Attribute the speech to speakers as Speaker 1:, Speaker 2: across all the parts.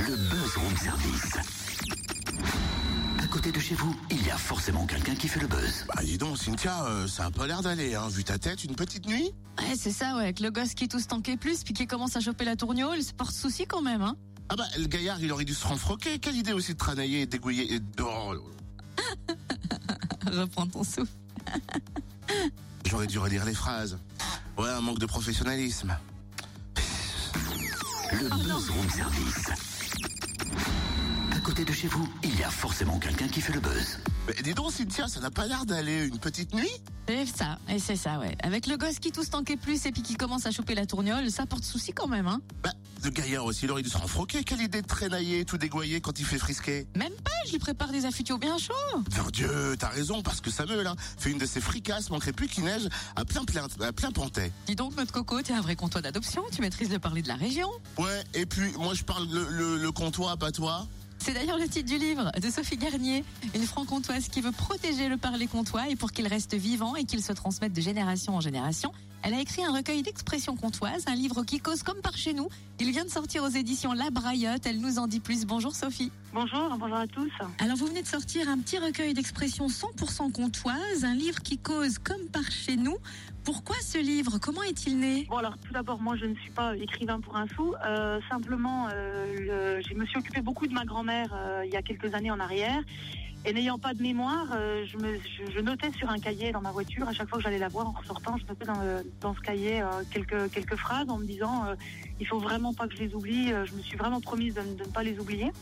Speaker 1: Le buzz room service. À côté de chez vous, il y a forcément quelqu'un qui fait le buzz.
Speaker 2: Bah dis donc, Cynthia, euh, ça a pas l'air d'aller, hein. Vu ta tête, une petite nuit
Speaker 3: Ouais, c'est ça, ouais. Avec le gosse qui tousse tanké plus, puis qui commence à choper la tourniole, c'est porte souci quand même, hein.
Speaker 2: Ah bah, le gaillard, il aurait dû se renfroquer. Quelle idée aussi de tranailler et dégouiller et de... oh,
Speaker 3: Reprends ton souffle.
Speaker 2: J'aurais dû relire les phrases. Ouais, un manque de professionnalisme.
Speaker 1: Le buzz room service. À côté de chez vous, il y a forcément quelqu'un qui fait le buzz.
Speaker 2: Mais dis donc, Cynthia, ça n'a pas l'air d'aller. Une petite nuit
Speaker 3: C'est ça, et c'est ça, ouais. Avec le gosse qui tousse tanké plus et puis qui commence à choper la tourniole, ça porte souci quand même, hein.
Speaker 2: Bah, le gaillard aussi, il aurait dû se renfroquer. Quelle idée de traînailler, tout dégouiller quand il fait frisquer
Speaker 3: Même pas, je lui prépare des affûtiaux bien chauds.
Speaker 2: Mon Dieu, t'as raison, parce que Samuel, hein, fait une de ses fricasses, manquerait plus qu'il neige à plein, plein, à plein pantais.
Speaker 3: Dis donc, notre coco, t'es un vrai comptoir d'adoption, tu maîtrises le parler de la région.
Speaker 2: Ouais, et puis, moi, je parle le, le, le comptoir, pas toi.
Speaker 3: C'est d'ailleurs le titre du livre de Sophie Garnier, une franc-comtoise qui veut protéger le parler comtois et pour qu'il reste vivant et qu'il se transmette de génération en génération. Elle a écrit un recueil d'expressions comtoises, un livre qui cause comme par chez nous. Il vient de sortir aux éditions La Braillotte. Elle nous en dit plus. Bonjour Sophie.
Speaker 4: Bonjour, bonjour à tous.
Speaker 3: Alors vous venez de sortir un petit recueil d'expressions 100% comtoises, un livre qui cause comme par chez nous. Pourquoi ce livre? Comment est-il né?
Speaker 4: Bon alors tout d'abord, moi je ne suis pas écrivain pour un sou. Euh, simplement, euh, je me suis occupée beaucoup de ma grand-mère euh, il y a quelques années en arrière. Et n'ayant pas de mémoire, euh, je, notais sur un cahier dans ma voiture, à chaque fois que j'allais la voir en ressortant, je notais dans, ce cahier euh, quelques, phrases en me disant euh, il faut vraiment pas que je les oublie. Euh, Je me suis vraiment promise de ne pas les oublier.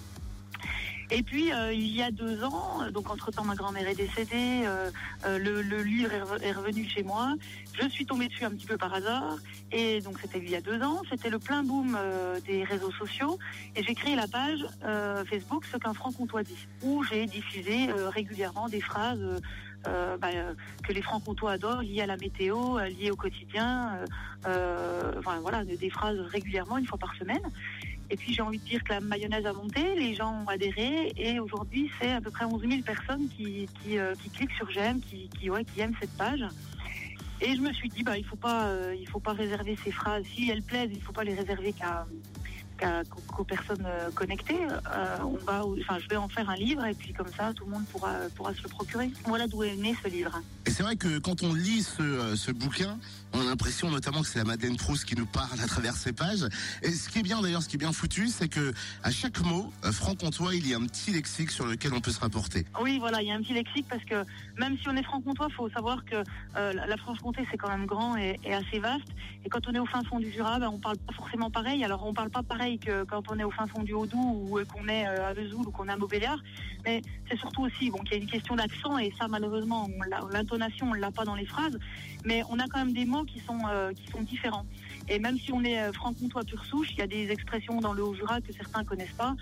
Speaker 4: Et puis euh, il y a deux ans, euh, donc entre temps ma grand-mère est décédée, euh, le, livre est rev- est revenu chez moi. Je suis tombée dessus un petit peu par hasard. Et donc c'était il y a deux ans, c'était le plein boom des réseaux sociaux. Et j'ai créé la page Facebook Ce qu'un franc-comtois dit, où j'ai diffusé régulièrement des phrases bah, que les francs-comtois adorent, liées à la météo, liées au quotidien. enfin voilà, des phrases régulièrement, une fois par semaine. Et puis j'ai envie de dire que la mayonnaise a monté, les gens ont adhéré et aujourd'hui c'est à peu près 11 000 personnes qui, euh, qui cliquent sur j'aime, qui, ouais, qui aiment cette page. Et je me suis dit bah il faut euh, faut pas réserver ces phrases si elles plaisent il faut pas les réserver qu'à- qu'aux personnes euh, connectées. Euh, on va enfin je vais en faire un livre et puis comme ça tout le monde pourra pourra se le procurer. Voilà d'où est né ce livre.
Speaker 2: Et c'est vrai que quand on lit ce, euh, ce bouquin, on a l'impression notamment que c'est la Madeleine Proust qui nous parle à travers ces pages. Et ce qui est bien d'ailleurs, ce qui est bien foutu, c'est que à chaque mot, franc-comtois, il y a un petit lexique sur lequel on peut se rapporter.
Speaker 4: Oui, voilà, il y a un petit lexique parce que même si on est franc-comtois, faut savoir que euh, la Franche-Comté c'est quand même grand et, et assez vaste. Et quand on est au fin fond du Jura, ben, on parle pas forcément pareil. Alors on parle pas pareil que quand on est au fin fond du Haut-Doubs ou qu'on est euh, à Vesoul ou qu'on est à Montbéliard. Mais c'est surtout aussi bon qu'il y a une question d'accent et ça malheureusement l'intonation on l'a pas dans les phrases. Mais on a quand même des mots qui sont euh, qui sont différents. Et même si on est euh, franc-comtois pur souche, il y a des expressions dans le Haut-Jura que certains connaissent pas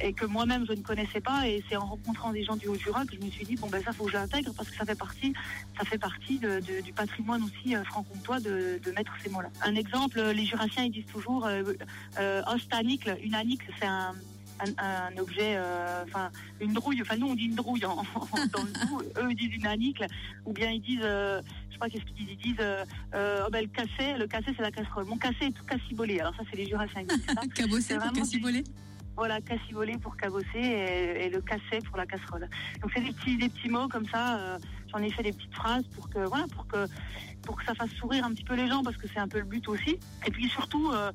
Speaker 4: et que moi-même je ne connaissais pas. Et c'est en rencontrant des gens du Haut-Jura que je me suis dit bon ben ça faut que j'intègre parce que ça fait partie, ça fait partie du patrimoine aussi franc-comtois de, mettre ces mots-là. Un exemple, les Jurassiens ils disent toujours euh, ostanicle. Une anicle c'est un un, un objet, euh, enfin une drouille. Enfin nous on dit une drouille en, en- dans le. Eux ils disent une anicle, ou bien ils disent, euh, je sais pas qu'est-ce qu'ils disent, ils disent, euh, euh, oh ben, le cassé, le cassé c'est la casserole. Mon cassé est tout cassibolé. Alors ça c'est les Jurassiens.
Speaker 3: Cabossé pour cassiboler
Speaker 4: Voilà, cassibolé pour cabosser et, et le cassé pour la casserole. Donc c'est des petits, des petits mots comme ça. euh, J'en ai fait des petites phrases pour que voilà, pour que pour que ça fasse sourire un petit peu les gens parce que c'est un peu le but aussi. Et puis surtout, euh,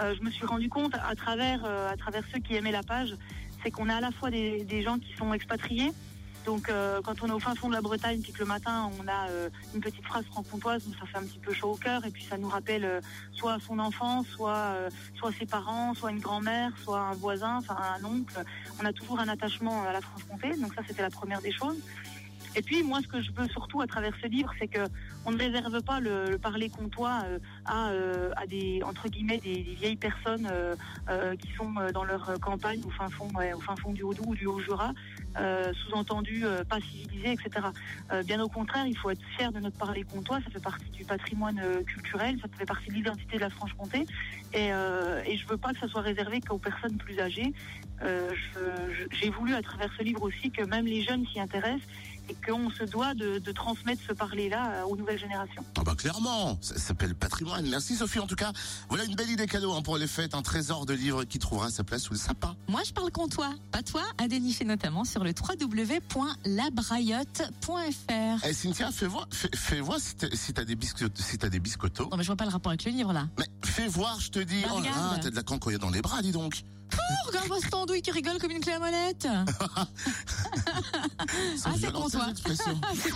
Speaker 4: euh, je me suis rendu compte à travers euh, à travers ceux qui aimaient la page, c'est qu'on a à la fois des, des gens qui sont expatriés. Donc quand on est au fin fond de la Bretagne, puis que le matin on a une petite phrase franc-comtoise, ça fait un petit peu chaud au cœur, et puis ça nous rappelle soit son enfance, soit soit ses parents, soit une grand-mère, soit un voisin, enfin un oncle. On a toujours un attachement à la Franche-Comté, donc ça c'était la première des choses. Et puis moi, ce que je veux surtout à travers ce livre, c'est que on ne réserve pas le, le parler comtois euh, à, euh, à des entre guillemets des, vieilles personnes euh, qui sont dans leur campagne au fin fond, au fin du Haut-Doubs ou du Haut-Jura, sous-entendu pas civilisés, etc. Bien au contraire, il faut être fier de notre parler comtois. Ça fait partie du patrimoine culturel, ça fait partie de l'identité de la Franche-Comté. Et, et je veux pas que ça soit réservé qu'aux personnes plus âgées. J'ai voulu à travers ce livre aussi que même les jeunes s'y intéressent et qu'on se doit de, de transmettre ce parler-là euh, aux nouvelles générations.
Speaker 2: Ah bah clairement, ça s'appelle patrimoine. Merci Sophie en tout cas. Voilà une belle idée cadeau hein, pour les fêtes, un trésor de livres qui trouvera sa place sous le sapin.
Speaker 3: Moi, je parle comtois, pas toi, à dénicher notamment sur le www.labraillotte.fr.
Speaker 2: Eh Cynthia, fais voir, fais, fais voir si t'as si des biscottos, si t'as des biscottos.
Speaker 3: Non, mais je vois pas le rapport avec le livre là.
Speaker 2: Mais fais voir, je te dis.
Speaker 3: Bah,
Speaker 2: oh là t'as de la cancoya dans les bras, dis donc.
Speaker 3: Oh, regarde-moi ce andouille qui rigole comme une clé à molette. Ah, c'est comtois.
Speaker 2: expressions.
Speaker 3: c'est.